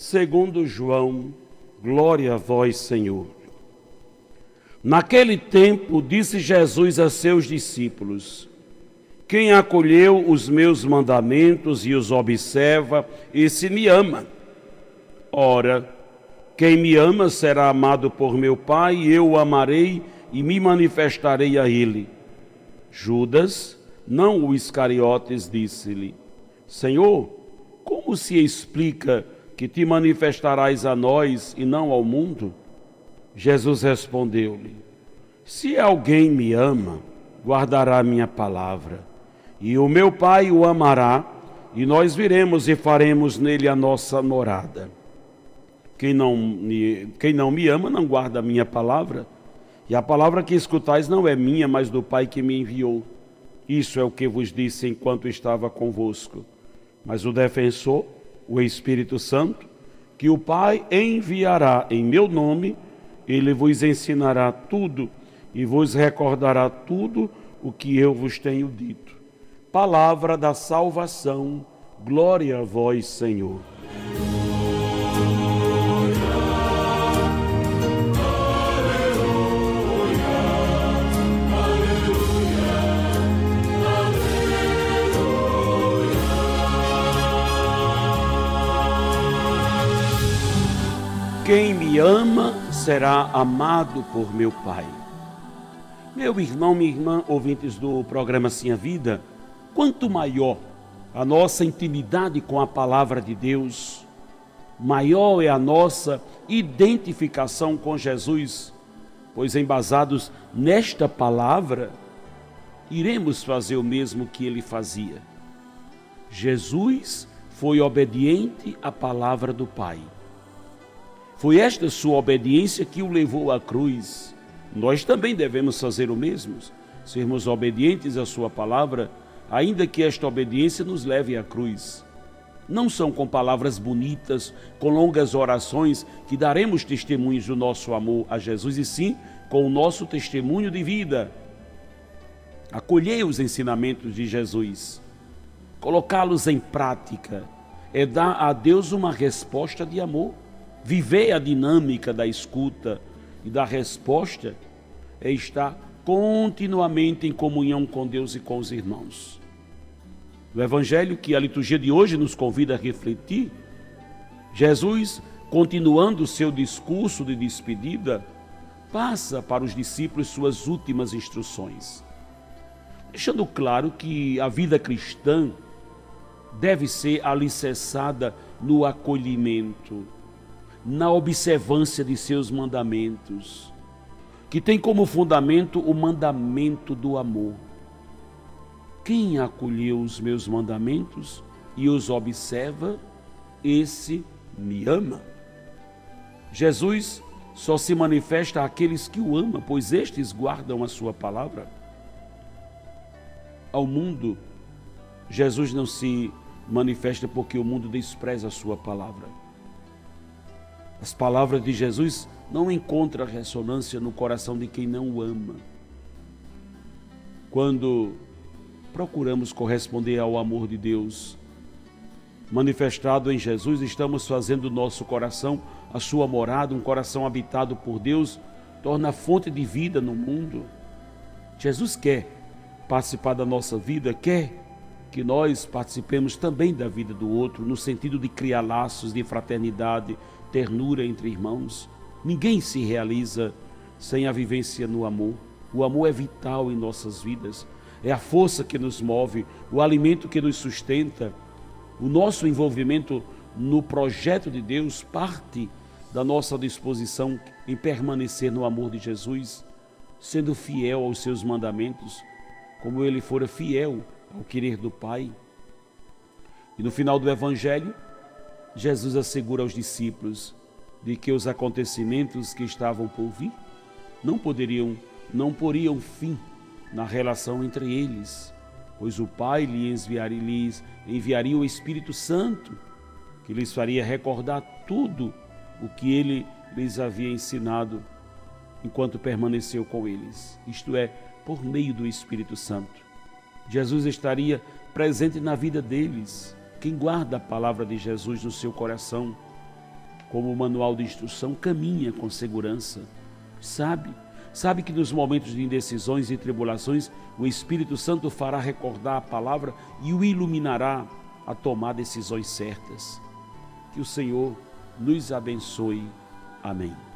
segundo João. Glória a vós, Senhor. Naquele tempo, disse Jesus a seus discípulos: Quem acolheu os meus mandamentos e os observa, esse me ama. Ora, quem me ama será amado por meu Pai, e eu o amarei e me manifestarei a ele. Judas, não o Iscariotes, disse-lhe: Senhor, como se explica que te manifestarás a nós e não ao mundo? Jesus respondeu-lhe: Se alguém me ama, guardará minha palavra, e o meu Pai o amará, e nós viremos e faremos nele a nossa morada. Quem não me, quem não me ama não guarda a minha palavra, e a palavra que escutais não é minha, mas do Pai que me enviou. Isso é o que vos disse enquanto estava convosco. Mas o defensor, o Espírito Santo, que o Pai enviará em meu nome, ele vos ensinará tudo e vos recordará tudo o que eu vos tenho dito. Palavra da salvação, glória a vós, Senhor. Quem me ama será amado por meu Pai. Meu irmão, minha irmã, ouvintes do programa Sim a Vida, quanto maior a nossa intimidade com a palavra de Deus, maior é a nossa identificação com Jesus, pois embasados nesta palavra, iremos fazer o mesmo que ele fazia. Jesus foi obediente à palavra do Pai. Foi esta sua obediência que o levou à cruz. Nós também devemos fazer o mesmo, sermos obedientes à sua palavra, ainda que esta obediência nos leve à cruz. Não são com palavras bonitas, com longas orações, que daremos testemunhos do nosso amor a Jesus, e sim com o nosso testemunho de vida. Acolhei os ensinamentos de Jesus, colocá-los em prática, é dar a Deus uma resposta de amor. Viver a dinâmica da escuta e da resposta é estar continuamente em comunhão com Deus e com os irmãos. No Evangelho que a liturgia de hoje nos convida a refletir, Jesus, continuando o seu discurso de despedida, passa para os discípulos suas últimas instruções, deixando claro que a vida cristã deve ser alicerçada no acolhimento na observância de seus mandamentos, que tem como fundamento o mandamento do amor. Quem acolheu os meus mandamentos e os observa, esse me ama. Jesus só se manifesta àqueles que o amam, pois estes guardam a sua palavra. Ao mundo, Jesus não se manifesta porque o mundo despreza a sua palavra. As palavras de Jesus não encontram ressonância no coração de quem não o ama. Quando procuramos corresponder ao amor de Deus manifestado em Jesus, estamos fazendo do nosso coração a sua morada, um coração habitado por Deus, torna fonte de vida no mundo. Jesus quer participar da nossa vida, quer que nós participemos também da vida do outro, no sentido de criar laços de fraternidade, ternura entre irmãos. Ninguém se realiza sem a vivência no amor. O amor é vital em nossas vidas, é a força que nos move, o alimento que nos sustenta. O nosso envolvimento no projeto de Deus parte da nossa disposição em permanecer no amor de Jesus, sendo fiel aos seus mandamentos, como ele fora fiel ao querer do Pai. E no final do Evangelho, Jesus assegura aos discípulos de que os acontecimentos que estavam por vir não poderiam, não poriam fim na relação entre eles, pois o Pai lhes enviaria, lhes enviaria o Espírito Santo, que lhes faria recordar tudo o que ele lhes havia ensinado enquanto permaneceu com eles, isto é, por meio do Espírito Santo. Jesus estaria presente na vida deles. Quem guarda a palavra de Jesus no seu coração, como manual de instrução, caminha com segurança. Sabe, sabe que nos momentos de indecisões e tribulações, o Espírito Santo fará recordar a palavra e o iluminará a tomar decisões certas. Que o Senhor nos abençoe. Amém.